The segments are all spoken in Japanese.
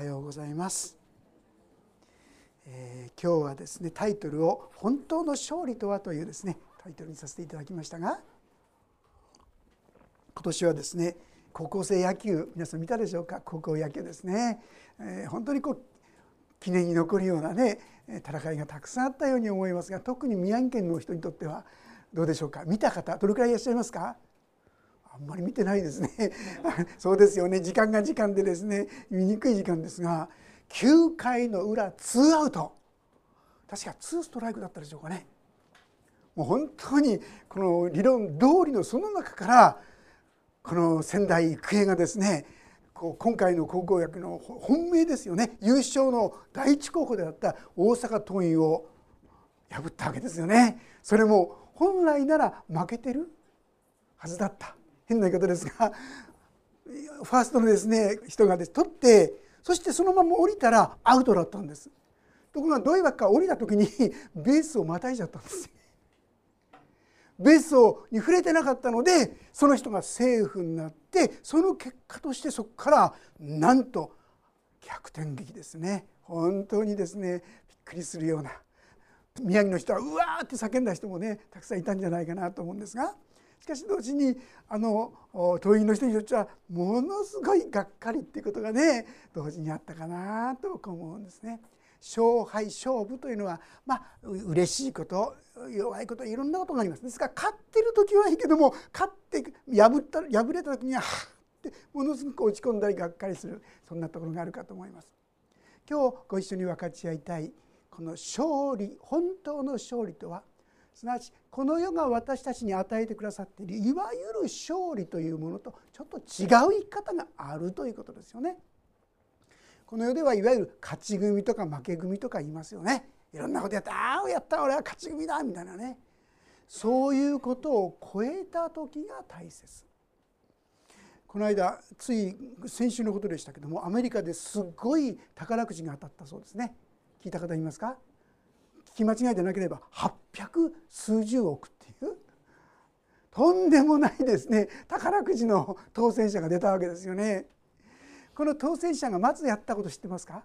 はようございます、えー、今日はですねタイトルを本当の勝利とはというですねタイトルにさせていただきましたが今年はですね高校生野球皆さん見たでしょうか？高校野球ですね、えー、本当にこう記念に残るようなね戦いがたくさんあったように思いますが特に宮城県の人にとってはどうでしょうか？見た方どれくらいいらっしゃいますか？あんまり見てないですね。そうですよね。時間が時間でですね。見にくい時間ですが9回の裏ツーアウト。確かツーストライクだったでしょうかね。もう本当にこの理論通りのその中からこの仙台育英がですねこう今回の高校野球の本命ですよね。優勝の第一候補であった大阪桐蔭を破ったわけですよね。それも本来なら負けてるはずだった。変な言い方ですがファーストのですね人がです、取ってそしてそのまま降りたらアウトだったんです。ところがどういうわけか降りた時にベースをまたいじゃったんです。ベースをに触れてなかったのでその人がセーフになってその結果としてそこからなんと逆転劇ですね。本当にですねびっくりするような。宮城の人はうわーって叫んだ人もねたくさんいたんじゃないかなと思うんですが。しかし同時にあの党員の人にとってはものすごいがっかりっていうことがね同時にあったかなと思うんですね。勝敗勝負というのはまあ嬉しいこと弱いこといろんなことがありますですから勝ってる時はいいけども勝って破った破れた時にははってものすごく落ち込んだりがっかりするそんなところがあるかと思います。今日ご一緒に分かち合いたいこの勝利本当の勝利とは？すなわちこの世が私たちに与えてくださっているいわゆる勝利というものとちょっと違う生き方があるということですよね。この世ではいわゆる勝ち組とか負け組とか言いますよね。いろんなことやったああやった俺は勝ち組だみたいなねそういうことを超えた時が大切。この間つい先週のことでしたけどもアメリカですごい宝くじが当たったそうですね聞いた方いますか？聞き間違いでなければ800数十億っていうとんでもないですね宝くじの当選者が出たわけですよね。この当選者がまずやったこと知ってますか？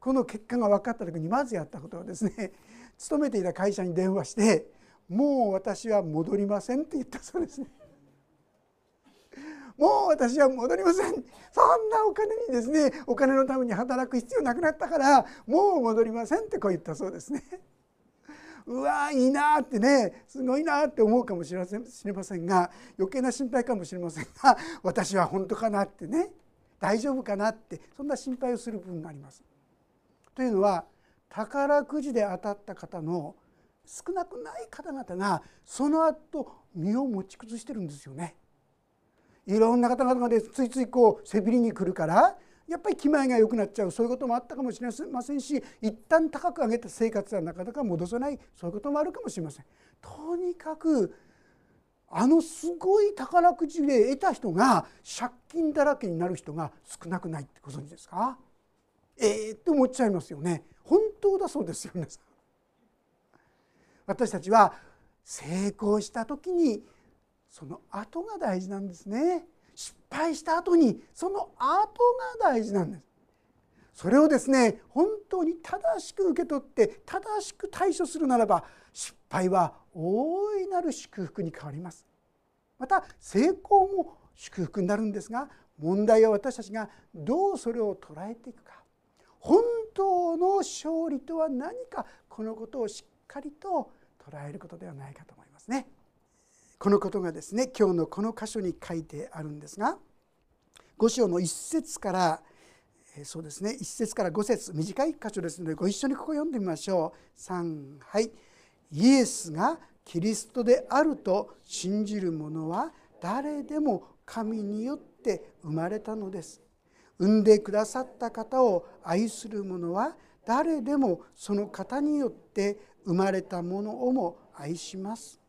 この結果が分かった時にまずやったことはですね勤めていた会社に電話して「もう私は戻りません」って言ったそうですね。もう私は戻りませんそんなお金にですねお金のために働く必要なくなったからもう戻りませんってこう言ったそうですね。うわいいなってねすごいなって思うかもしれませんが余計な心配かもしれませんが私は本当かなってね大丈夫かなってそんな心配をする部分があります。というのは宝くじで当たった方の少なくない方々がその後身を持ち崩してるんですよね。いろんな方々がでついついこう背びりに来るからやっぱり気前が良くなっちゃう。そういうこともあったかもしれませんし一旦高く上げた生活はなかなか戻せない。そういうこともあるかもしれません。とにかくあのすごい宝くじで得た人が借金だらけになる人が少なくないってご存知ですか？ええー、って思っちゃいますよね。本当だそうですよ皆さん。私たちは成功した時にその後が大事なんですね。失敗した後にその後が大事なんです。それをですね本当に正しく受け取って正しく対処するならば失敗は大いなる祝福に変わります。また成功も祝福になるんですが問題は私たちがどうそれを捉えていくか。本当の勝利とは何かこのことをしっかりと捉えることではないかと思いますね。このことがですね今日のこの箇所に書いてあるんですが5章の1節からそうですね1節から5節短い箇所ですのでご一緒にここ読んでみましょう。3はい。イエスがキリストであると信じる者は誰でも神によって生まれたのです。産んでくださった方を愛する者は誰でもその方によって生まれたものをも愛します。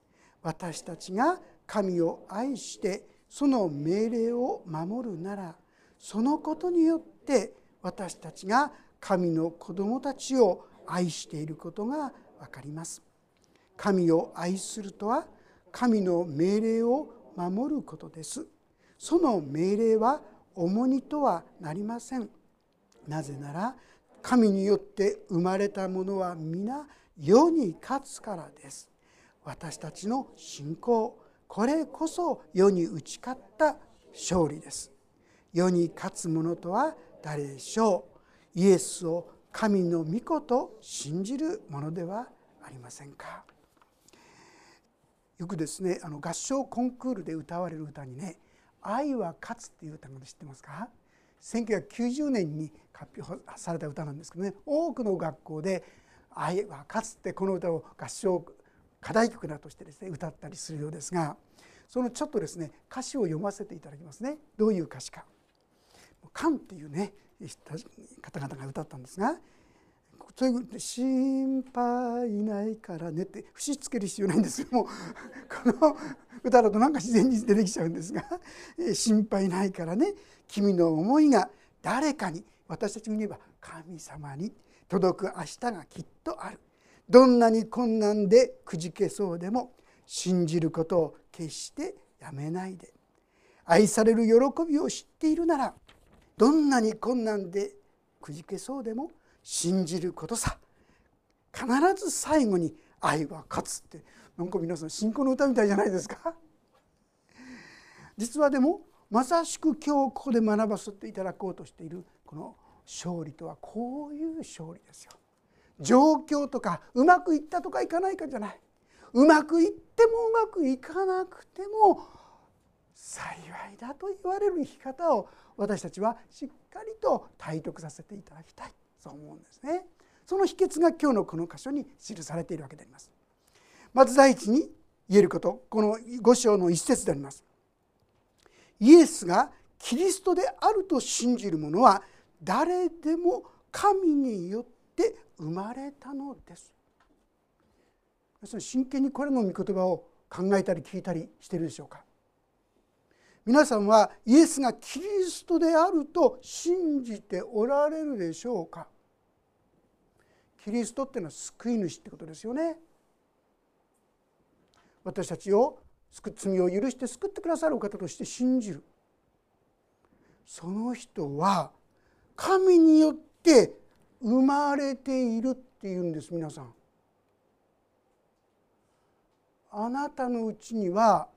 私たちが神を愛してその命令を守るならそのことによって私たちが神の子供たちを愛していることが分かります。神を愛するとは神の命令を守ることです。その命令は重荷とはなりません。なぜなら神によって生まれたものは皆世に勝つからです。私たちの信仰。これこそ世に打ち勝った勝利です。世に勝つ者とは誰でしょう。イエスを神の御子と信じるものではありませんか。よくですねあの合唱コンクールで歌われる歌にね「愛は勝つ」っていう歌が知ってますか？1990年に発表された歌なんですけどね多くの学校で「愛は勝つ」ってこの歌を合唱課題曲だとしてですね歌ったりするようですがそのちょっとですね歌詞を読ませていただきますね。どういう歌詞か。カンっていうね方々が歌ったんですがそういう心配ないからねって節つける必要ないんですけどもこの歌だとなんか自然に出てきちゃうんですが心配ないからね。君の思いが誰かに私たちに言えば神様に届く明日がきっとある。どんなに困難でくじけそうでも信じることを決してやめないで。愛される喜びを知っているならどんなに困難でくじけそうでも信じることさ。必ず最後に愛は勝つって。なんか皆さん信仰の歌みたいじゃないですか。実はでもまさしく今日ここで学ばせていただこうとしているこの勝利とはこういう勝利ですよ。状況とかうまくいったとかいかないかじゃないうまくいってもうまくいかなくても幸いだと言われる生き方を私たちはしっかりと体得させていただきたいそう思うんですね。その秘訣が今日のこの箇所に記されているわけであります。まず第一に言えることこの5章の一節であります。イエスがキリストであると信じる者は誰でも神によって生まれたのです。真剣にこれの御言葉を考えたり聞いたりしているでしょうか。皆さんはイエスがキリストであると信じておられるでしょうか。キリストっていうのは救い主ってことですよね。私たちを罪を許して救ってくださるお方として信じる。その人は神によって生まれているっていうんです皆さん。あなたのうちには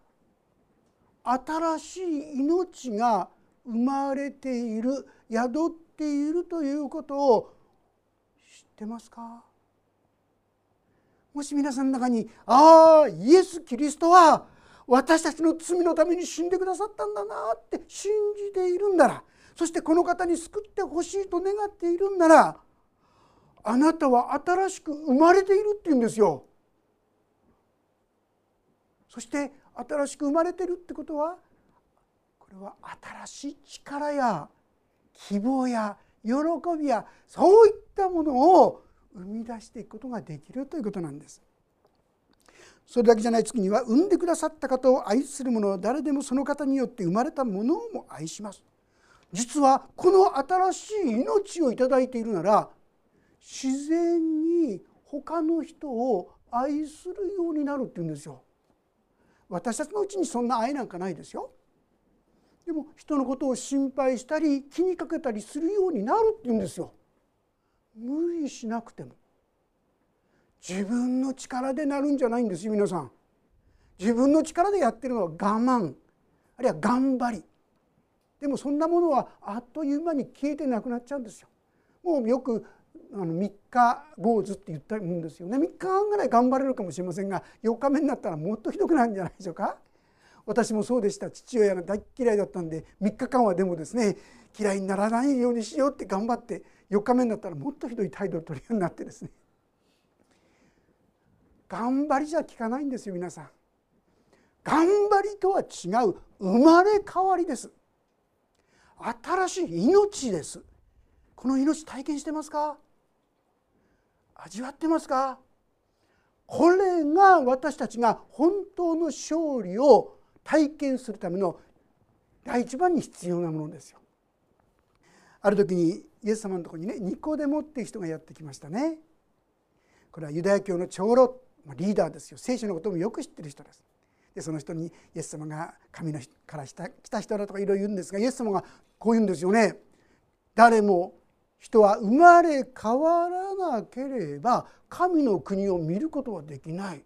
新しい命が生まれている宿っているということを知ってますか？もし皆さんの中に「ああイエス・キリストは私たちの罪のために死んでくださったんだな」って信じているんならそしてこの方に救ってほしいと願っているんならあなたは新しく生まれているって言うんですよ。そして新しく生まれてるってことはこれは新しい力や希望や喜びやそういったものを生み出していくことができるということなんです。それだけじゃない次には産んでくださった方を愛する者は誰でもその方によって生まれたものをも愛します。実はこの新しい命をいただいているなら自然に他の人を愛するようになるって言うんですよ。私たちのうちにそんな愛なんかないですよ。でも人のことを心配したり気にかけたりするようになるって言うんですよ。無理しなくても自分の力でなるんじゃないんですよ皆さん。自分の力でやってるのは我慢あるいは頑張りでもそんなものはあっという間に消えてなくなっちゃうんですよ。もうよくあの3日坊主って言ったもんですよね。3日半ぐらい頑張れるかもしれませんが4日目になったらもっとひどくなるんじゃないでしょうか。私もそうでした。父親が大嫌いだったんで3日間はでもですね嫌いにならないようにしようって頑張って4日目になったらもっとひどい態度を取るようになってですね。頑張りじゃ効かないんですよ皆さん。頑張りとは違う生まれ変わりです。新しい命です。この命体験してますか？味わってますか？これが私たちが本当の勝利を体験するための第一番に必要なものですよ。ある時にイエス様のところにねニコデモっていう人がやってきましたね。これはユダヤ教の長老リーダーですよ聖書のこともよく知ってる人です。でその人にイエス様が神のから来た人だとかいろいろ言うんですがイエス様がこう言うんですよね。誰も人は生まれ変わらなければ神の国を見ることはできない。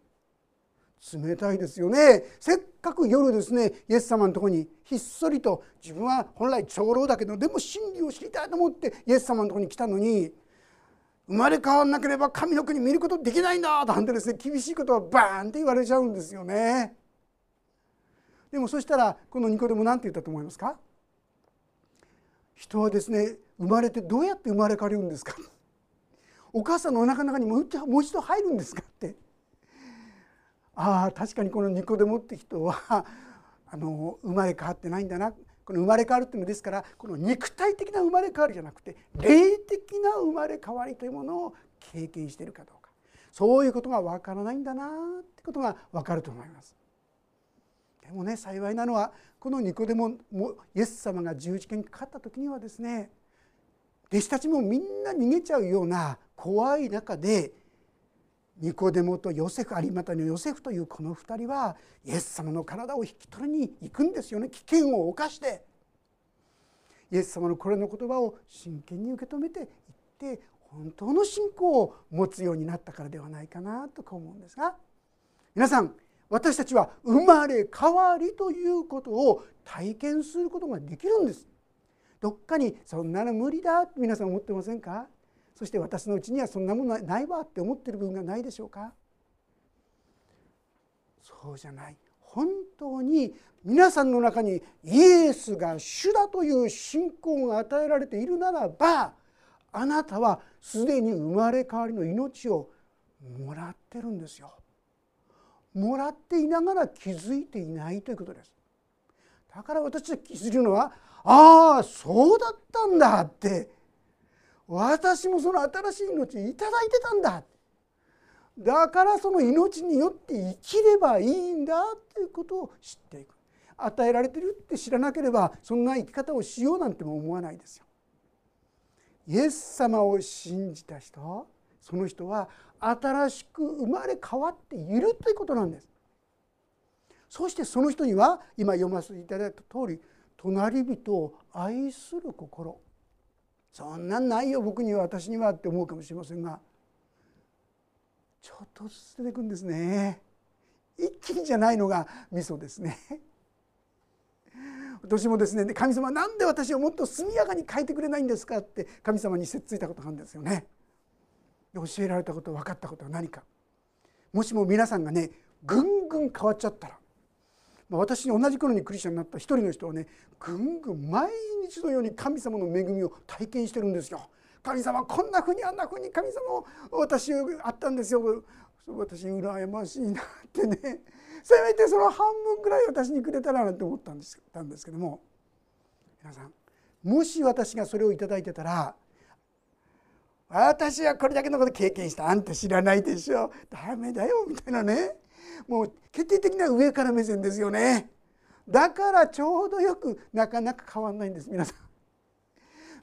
冷たいですよね。せっかく夜ですねイエス様のとこにひっそりと自分は本来長老だけどでも真理を知りたいと思ってイエス様のとこに来たのに生まれ変わらなければ神の国見ることできないんだなんてですね厳しいことをバーンって言われちゃうんですよね。でもそしたらこのニコデモ何て言ったと思いますか？人はですね生まれてどうやって生まれ変わるんですか？お母さんのお腹の中にもう一度入るんですかって。ああ確かにこのニコデモって人は あの生まれ変わってないんだな。この生まれ変わるっていうのですからこの肉体的な生まれ変わりじゃなくて霊的な生まれ変わりというものを経験しているかどうか。そういうことがわからないんだなってことがわかると思います。でもね幸いなのはこのニコデモもイエス様が十字架にかかった時にはですね弟子たちもみんな逃げちゃうような怖い中でニコデモとヨセフ有股のヨセフというこの2人はイエス様の体を引き取りに行くんですよね。危険を冒して。イエス様のこれの言葉を真剣に受け止めていって本当の信仰を持つようになったからではないかなとか思うんですが。皆さん私たちは生まれ変わりということを体験することができるんです。どっかにそんなの無理だって皆さん思ってませんか？そして私のうちにはそんなものないわって思ってる部分がないでしょうか？そうじゃない。本当に皆さんの中にイエスが主だという信仰が与えられているならばあなたはすでに生まれ変わりの命をもらってるんですよ。もらっていながら気づいていないということです。だから私は気づくのはああそうだったんだって私もその新しい命いただいてたんだだからその命によって生きればいいんだっていうことを知っていく与えられてるって知らなければそんな生き方をしようなんても思わないですよ。イエス様を信じた人その人は新しく生まれ変わっているということなんです。そしてその人には今読ませていただいた通り隣人を愛する心。そんなんないよ僕には私にはって思うかもしれませんがちょっとずつ出てくんですね。一気にじゃないのが味噌ですね。私もですね神様なんで私をもっと速やかに変えてくれないんですかって神様にせっついたことがあるんですよね。教えられたこと分かったことは何か。もしも皆さんがねぐんぐん変わっちゃったらま私に同じ頃にクリスチャンになった一人の人はねぐんぐん毎日のように神様の恵みを体験してるんですよ。神様こんなふうにあんなふうに神様を私あったんですよ。私羨ましいなってね。せめてその半分ぐらい私にくれたらなって思ったんですたんですけども。皆さんもし私がそれを頂いてたら私はこれだけのこと経験した。あんた知らないでしょ。ダメだよみたいなね。もう決定的な上から目線ですよね。だからちょうどよくなかなか変わんないんです皆さん。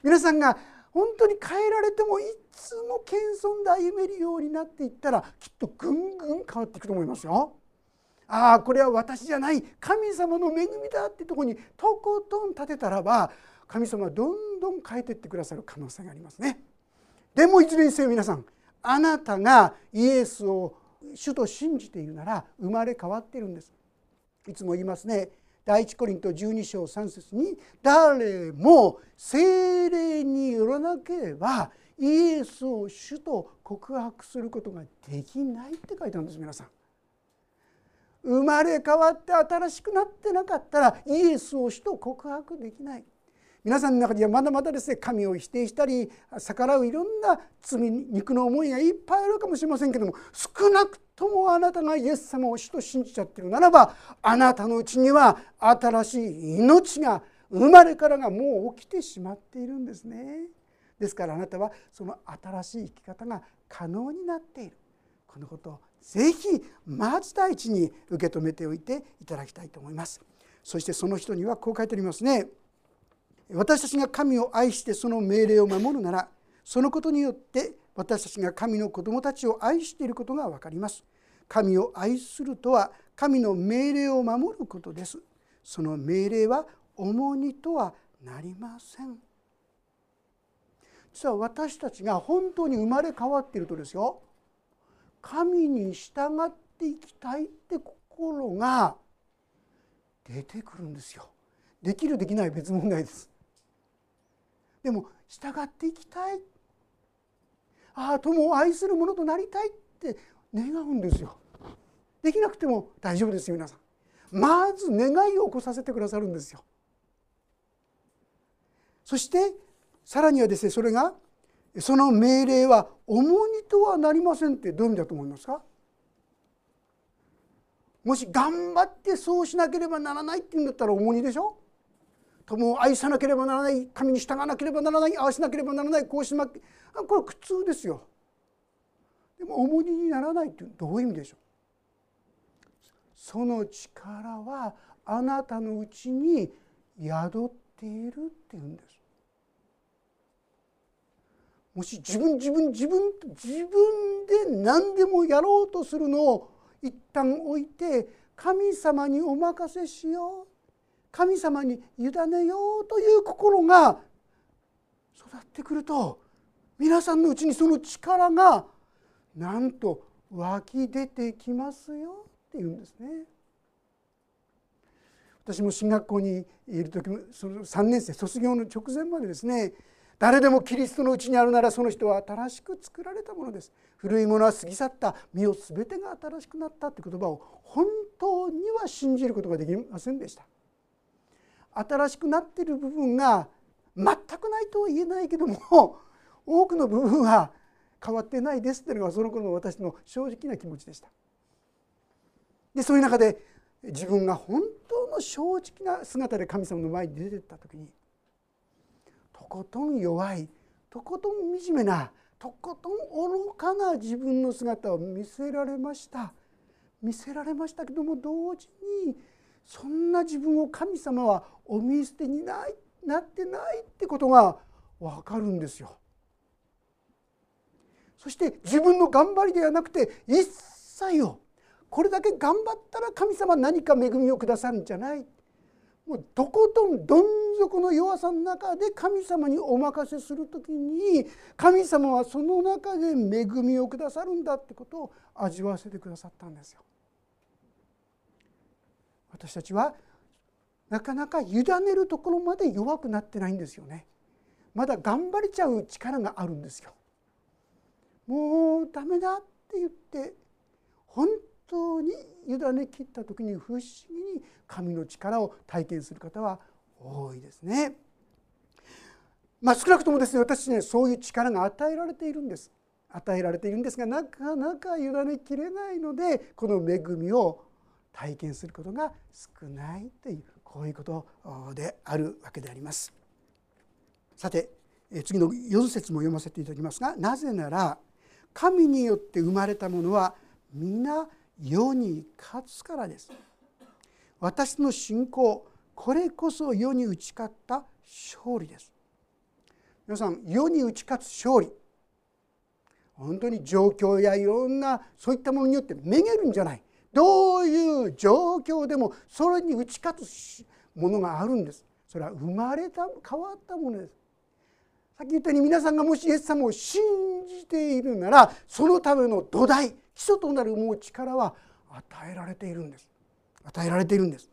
皆さんが本当に変えられてもいつも謙遜で歩めるようになっていったらきっとぐんぐん変わっていくと思いますよ。ああこれは私じゃない。神様の恵みだってとこにとことん立てたらば神様はどんどん変えてってくださる可能性がありますね。でもいずれにせよ皆さんあなたがイエスを主と信じているなら生まれ変わっているんです。いつも言いますね。第一コリント12章3節に誰も精霊によらなければイエスを主と告白することができないって書いてあるんです皆さん。生まれ変わって新しくなってなかったらイエスを主と告白できない。皆さんの中にはまだまだですね神を否定したり逆らういろんな罪肉の思いがいっぱいあるかもしれませんけども少なくともあなたがイエス様を主と信じちゃってるならばあなたのうちには新しい命が生まれからがもう起きてしまっているんですね。ですからあなたはその新しい生き方が可能になっているこのことをぜひまず第一に受け止めておいていただきたいと思います。そしてその人にはこう書いてありますね。私たちが神を愛してその命令を守るならそのことによって私たちが神の子供たちを愛していることが分かります神を愛するとは神の命令を守ることですその命令は重荷とはなりません実は私たちが本当に生まれ変わっているとですよ神に従っていきたいって心が出てくるんですよ。できるできない別問題です。でも従っていきたいああ友を愛する者となりたいって願うんですよ。できなくても大丈夫ですよ皆さん。まず願いを起こさせてくださるんですよ。そしてさらにはですねそれがその命令は重荷とはなりませんってどういう意味だと思いますか？もし頑張ってそうしなければならないっていうんだったら重荷でしょ？友を愛さなければならない神に従わなければならない合わせなければならないこうしなこれ苦痛ですよ。でも重荷にならないってどういう意味でしょう？その力はあなたのうちに宿っているっていうんです。もし自分自分自分自分で何でもやろうとするのを一旦置いて神様にお任せしよう神様に委ねようという心が育ってくると皆さんのうちにその力がなんと湧き出てきますよっていうんですね。私も進学校にいる時もその3年生卒業の直前までですね誰でもキリストのうちにあるならその人は新しく作られたものです古いものは過ぎ去った身を全てが新しくなったって言葉を本当には信じることができませんでした新しくなっている部分が全くないとは言えないけども 多くの部分は変わってないですっていうのがその頃の私の正直な気持ちでした。でそういう中で自分が本当の正直な姿で神様の前に出てった時にとことん弱いとことん惨めなとことん愚かな自分の姿を見せられました。見せられましたけども同時にそんな自分を神様はお見捨てにないなってないってことが分かるんですよ。そして自分の頑張りではなくて一切をこれだけ頑張ったら神様何か恵みをくださるんじゃないもうとことんどん底の弱さの中で神様にお任せする時に神様はその中で恵みをくださるんだってことを味わわせてくださったんですよ。私たちはなかなか委ねるところまで弱くなってないんですよね。まだ頑張れちゃう力があるんですよ。もうダメだって言って本当に委ね切った時に不思議に神の力を体験する方は多いですね。まあ、少なくともですね私ねそういう力が与えられているんです。与えられているんですがなかなか委ねきれないのでこの恵みを体験することが少ないというこういうことであるわけであります。さて次の4節も読ませていただきますがなぜなら神によって生まれたものは皆世に勝つからです。私の信仰これこそ世に打ち勝った勝利です。皆さん世に打ち勝つ勝利。本当に状況やいろんなそういったものによってめげるんじゃない。どういう状況でもそれに打ち勝つものがあるんです。それは生まれた変わったものです。さっき言ったように皆さんがもしイエス様を信じているならそのための土台基礎となるもう力は与えられているんです。与えられているんです。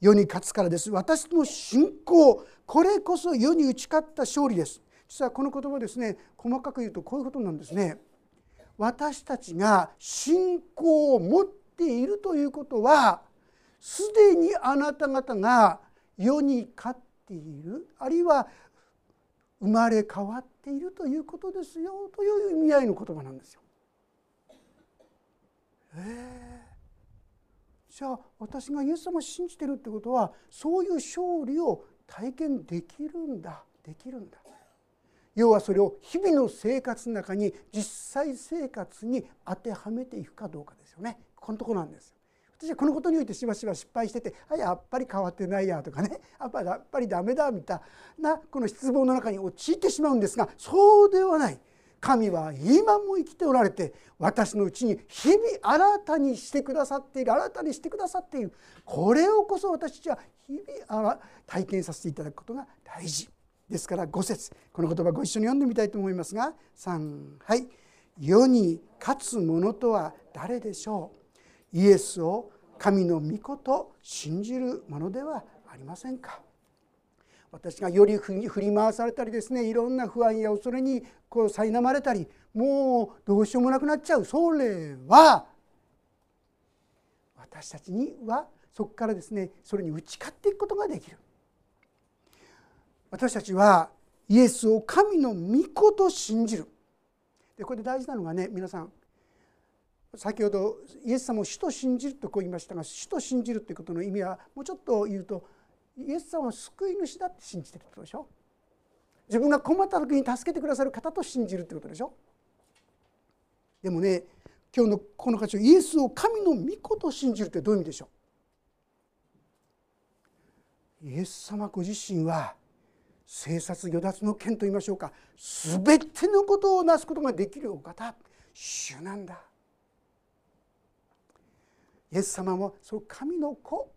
世に勝つからです。私の信仰これこそ世に打ち勝った勝利です。実はこの言葉ですね細かく言うとこういうことなんですね。私たちが信仰を持っているということはすでにあなた方が世に勝っているあるいは生まれ変わっているということですよという意味合いの言葉なんですよ。えー、じゃあ私がイエス様を信じてるってことはそういう勝利を体験できるんだできるんだ。要はそれを日々の生活の中に実際生活に当てはめていくかどうかですよね。このとこなんです私はこのことにおいてしばしば失敗してて「あやっぱり変わってないや」とかね「やっぱりやっぱりダメだ」みたいなこの失望の中に陥ってしまうんですがそうではない。神は今も生きておられて私のうちに日々新たにしてくださっている新たにしてくださっている。これをこそ私たちは日々体験させていただくことが大事。ですから5節。この言葉ご一緒に読んでみたいと思いますが3はい「世に勝つ者とは誰でしょう？イエスを神の御子と信じるものではありませんか」私がより振り回されたりですねいろんな不安や恐れにこう苛まれたりもうどうしようもなくなっちゃう。それは私たちにはそこからですねそれに打ち勝っていくことができる。私たちはイエスを神の御子と信じる。でこれで大事なのがね皆さん先ほどイエス様を主と信じるとこう言いましたが主と信じるということの意味はもうちょっと言うとイエス様は救い主だって信じてるってことでしょ。自分が困った時に助けてくださる方と信じるってことでしょ。でもね今日のこの箇所イエスを神の御子と信じるってどういう意味でしょう。イエス様ご自身は生殺与奪の剣と言いましょうか全てのことをなすことができるお方主なんだイエス様もその神の子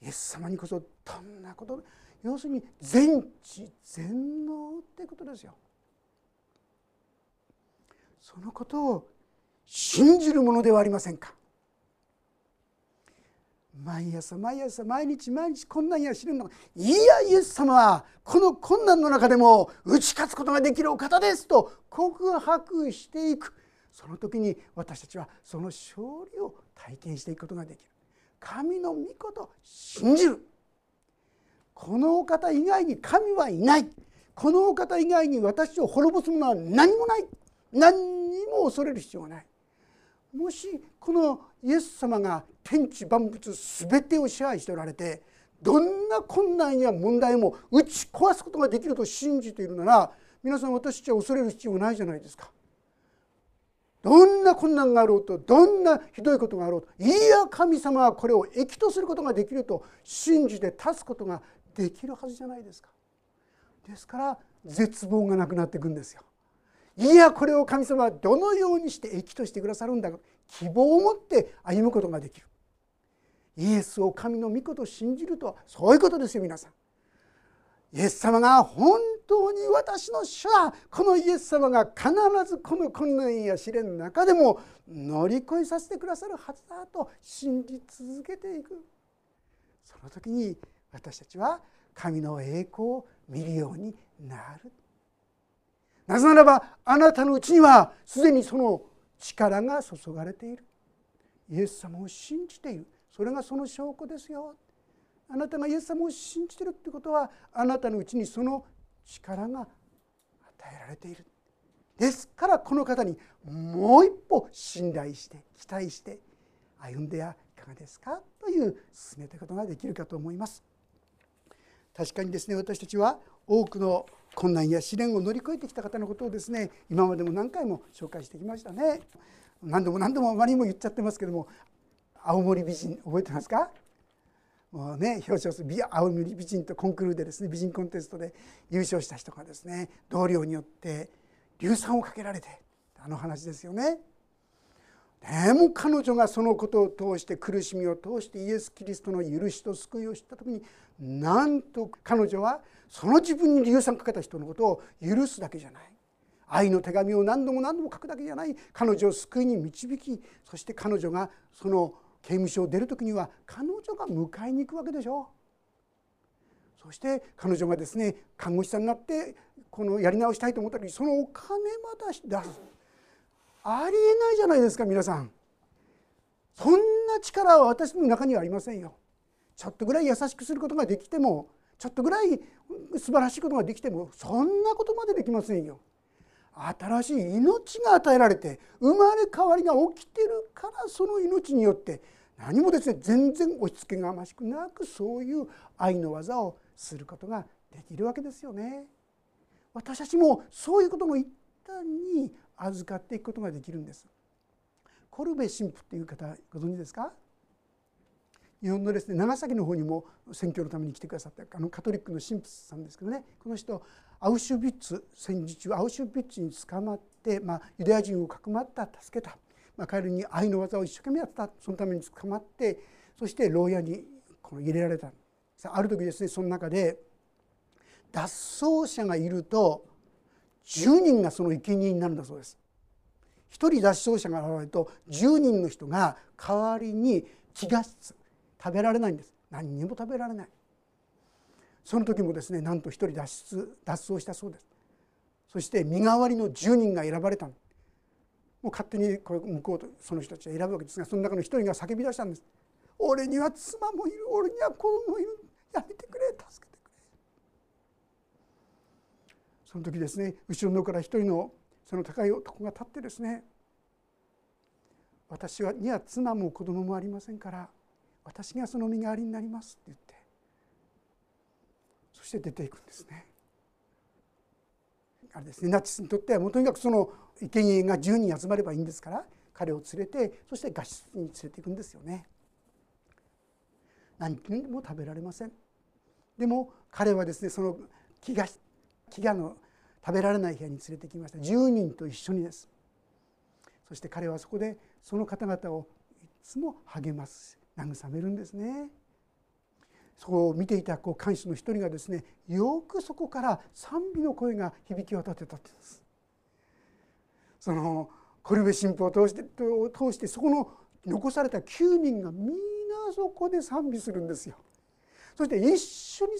イエス様にこそどんなこと要するに全知全能ってことですよ。そのことを信じるものではありませんか。毎朝毎朝毎日毎日困難や知るの。いやイエス様はこの困難の中でも打ち勝つことができるお方ですと告白していく。その時に私たちはその勝利を体験していくことができる。神の御事信じる。このお方以外に神はいない。このお方以外に私を滅ぼすものは何もない。何にも恐れる必要がない。もしこのイエス様が天地万物全てを支配しておられてどんな困難や問題も打ち壊すことができると信じているなら皆さん私たちは恐れる必要ないじゃないですか。どんな困難があろうとどんなひどいことがあろうといや神様はこれを益とすることができると信じて立つことができるはずじゃないですか。ですから絶望がなくなっていくんですよ。いやこれを神様はどのようにして益としてくださるんだ希望を持って歩むことができる。イエスを神の御子と信じるとはそういうことですよ皆さん。イエス様が本当に私の主はこのイエス様が必ずこの困難や試練の中でも乗り越えさせてくださるはずだと信じ続けていくその時に私たちは神の栄光を見るようになるなぜならばあなたのうちにはすでにその力が注がれている。イエス様を信じている。それがその証拠ですよ。あなたがイエス様を信じているってことはあなたのうちにその力が与えられている。ですからこの方にもう一歩信頼して期待して歩んではいかがですかという進めたことができるかと思います。確かにですね私たちは多くの困難や試練を乗り越えてきた方のことをですね今までも何回も紹介してきましたね何度も何度もあまりにも言っちゃってますけども青森美人覚えてますか？もうね表彰する青森美人とコンクールでですね美人コンテストで優勝した人がですね同僚によって硫酸をかけられてあの話ですよね。でも彼女がそのことを通して苦しみを通してイエス・キリストの許しと救いを知った時になんと彼女はその自分に硫酸かけた人のことを許すだけじゃない。愛の手紙を何度も何度も書くだけじゃない彼女を救いに導きそして彼女がその刑務所を出る時には彼女が迎えに行くわけでしょそして彼女がですね看護師さんになってこのやり直したいと思った時にそのお金ま出し出す。ありえないじゃないですか皆さん。そんな力は私の中にはありませんよ。ちょっとぐらい優しくすることができてもちょっとぐらい素晴らしいことができてもそんなことまでできませんよ。新しい命が与えられて生まれ変わりが起きてるからその命によって何もですね全然押し付けがましくなくそういう愛の技をすることができるわけですよね。私たちもそういうことも一旦に預かっていくことができるんです。コルベ神父っていう方ご存知ですか？日本のですね長崎の方にも選挙のために来てくださったあのカトリックの神父さんですけどね。この人アウシュビッツ戦時中アウシュビッツに捕まって、まあ、ユダヤ人をかくまった助けた、まあ、彼に愛の技を一生懸命やった。そのために捕まってそして牢屋にこの入れられた。さあある時ですねその中で脱走者がいると10人がその生贄になるんだそうです。1人脱走者が現れると10人の人が代わりに飢餓室食べられないんです。何にも食べられない。その時もですねなんと1人脱出脱走したそうです。そして身代わりの10人が選ばれたもう勝手にこれ向こうとその人たちは選ぶわけですがその中の1人が叫び出したんです「俺には妻もいる。俺には子供もいる。やめてくれ。助けてくれ」その時ですね後ろのから一人のその高い男が立ってですね私はには妻も子供もありませんから私がその身代わりになりますって言ってそして出ていくんですね。あれですねナチスにとってはもうとにかくその生贄が10人集まればいいんですから彼を連れてそして合室に連れていくんですよね。何も食べられません。でも彼はですねその飢餓飢餓の食べられない部屋に連れてきました。10人と一緒にです。そして彼はそこでその方々をいつも励ます慰めるんですね。そこを見ていたこう看守の一人がですねよくそこから賛美の声が響き渡ってたってんです。そのコルベ神父を通して通してそこの残された9人がみんなそこで賛美するんですよ。そして一緒に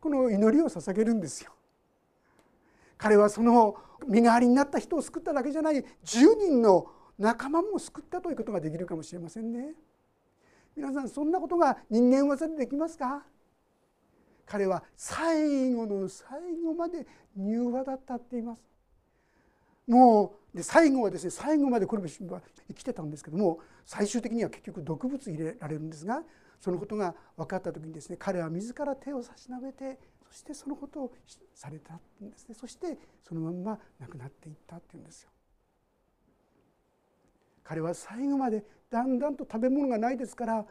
この祈りを捧げるんですよ。彼はその身代わりになった人を救っただけじゃない。10人の仲間も救ったということができるかもしれませんね。皆さんそんなことが人間技でできますか？彼は最後の最後まで柔和だったって言います。もうで最後はですね最後までコルベ神父は生きてたんですけども最終的には結局毒物入れられるんですがそのことが分かった時にですね彼は自ら手を差し伸べてそしてそのことをされたんですね。そしてそのまんま亡くなっていったっていうんですよ。彼は最後までだんだんと食べ物がないですから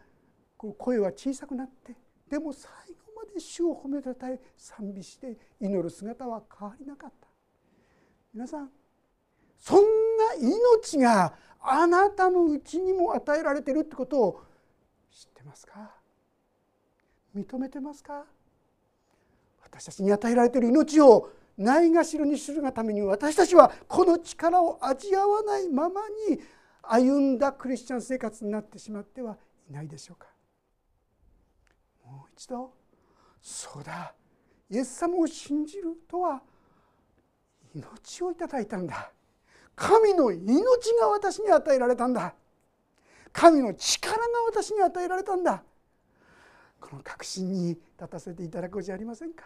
声は小さくなってでも最後まで主を褒めたたえ賛美して祈る姿は変わりなかった。皆さんそんな命があなたのうちにも与えられてるってことを知ってますか？認めてますか？私たちに与えられている命をないがしろにするがために私たちはこの力を味わわないままに歩んだクリスチャン生活になってしまってはいないでしょうか。もう一度そうだイエス様を信じるとは命をいただいたんだ。神の命が私に与えられたんだ。神の力が私に与えられたんだ。この確信に立たせていただこうじゃありませんか？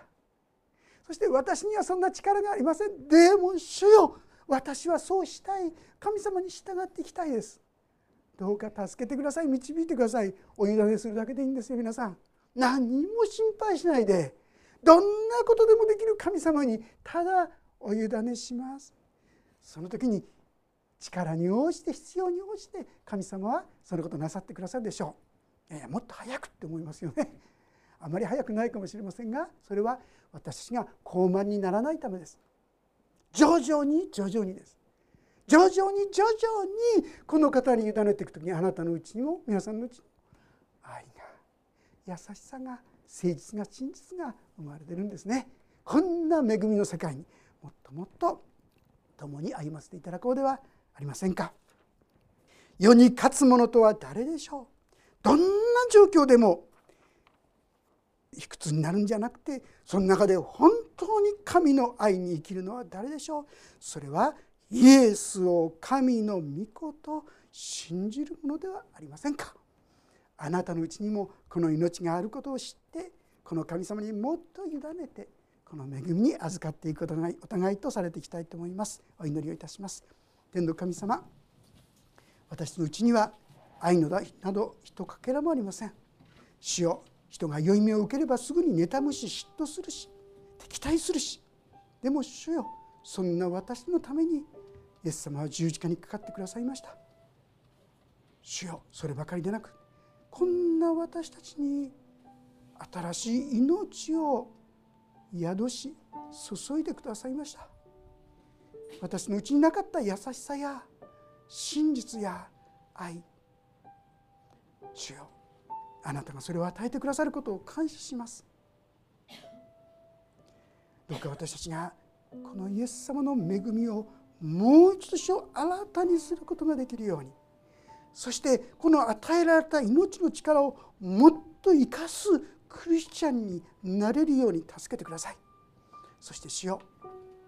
そして私にはそんな力がありません。でも主よ私はそうしたい。神様に従っていきたいです。どうか助けてください。導いてください。お委ねするだけでいいんですよ皆さん。何も心配しないで。どんなことでもできる神様にただお委ねします。その時に力に応じて必要に応じて神様はそのことなさってくださるでしょう、えー、もっと早くって思いますよね。あまり早くないかもしれませんがそれは私たちが高慢にならないためです。徐々に徐々にです。徐々に徐々にこの方に委ねていく時にあなたのうちにも皆さんのうちにも愛が優しさが誠実が真実が生まれてるんですね。こんな恵みの世界にもっともっと共に歩ませていただこうではありませんか。世に勝つ者とは誰でしょう。どんな状況でも卑屈になるんじゃなくてその中で本当に神の愛に生きるのは誰でしょう？それはイエスを神の御子と信じるものではありませんか？あなたのうちにもこの命があることを知ってこの神様にもっと委ねてこの恵みに預かっていくことがお互いとされていきたいと思います。お祈りをいたします。天の神様私のうちには愛のなど一かけらもありません。主よ人が良い目を受ければすぐに妬むし嫉妬するし敵対するしでも主よそんな私のためにイエス様は十字架にかかってくださいました。主よそればかりでなくこんな私たちに新しい命を宿し注いでくださいました。私のうちになかった優しさや真実や愛主よ。あなたがそれを与えてくださることを感謝します。どうか私たちがこのイエス様の恵みをもう一度新たにすることができるようにそしてこの与えられた命の力をもっと生かすクリスチャンになれるように助けてください。そして主よ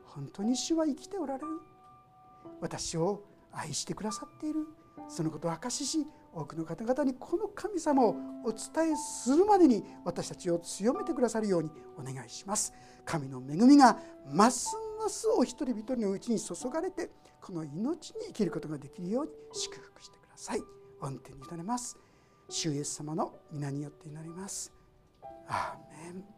本当に主は生きておられる。私を愛してくださっている。そのことを証しし多くの方々にこの神様をお伝えするまでに私たちを強めてくださるようにお願いします。神の恵みがますますお一人一人のうちに注がれてこの命に生きることができるように祝福してください。御手に委ねます。主イエス様の皆によって祈ります。アーメン。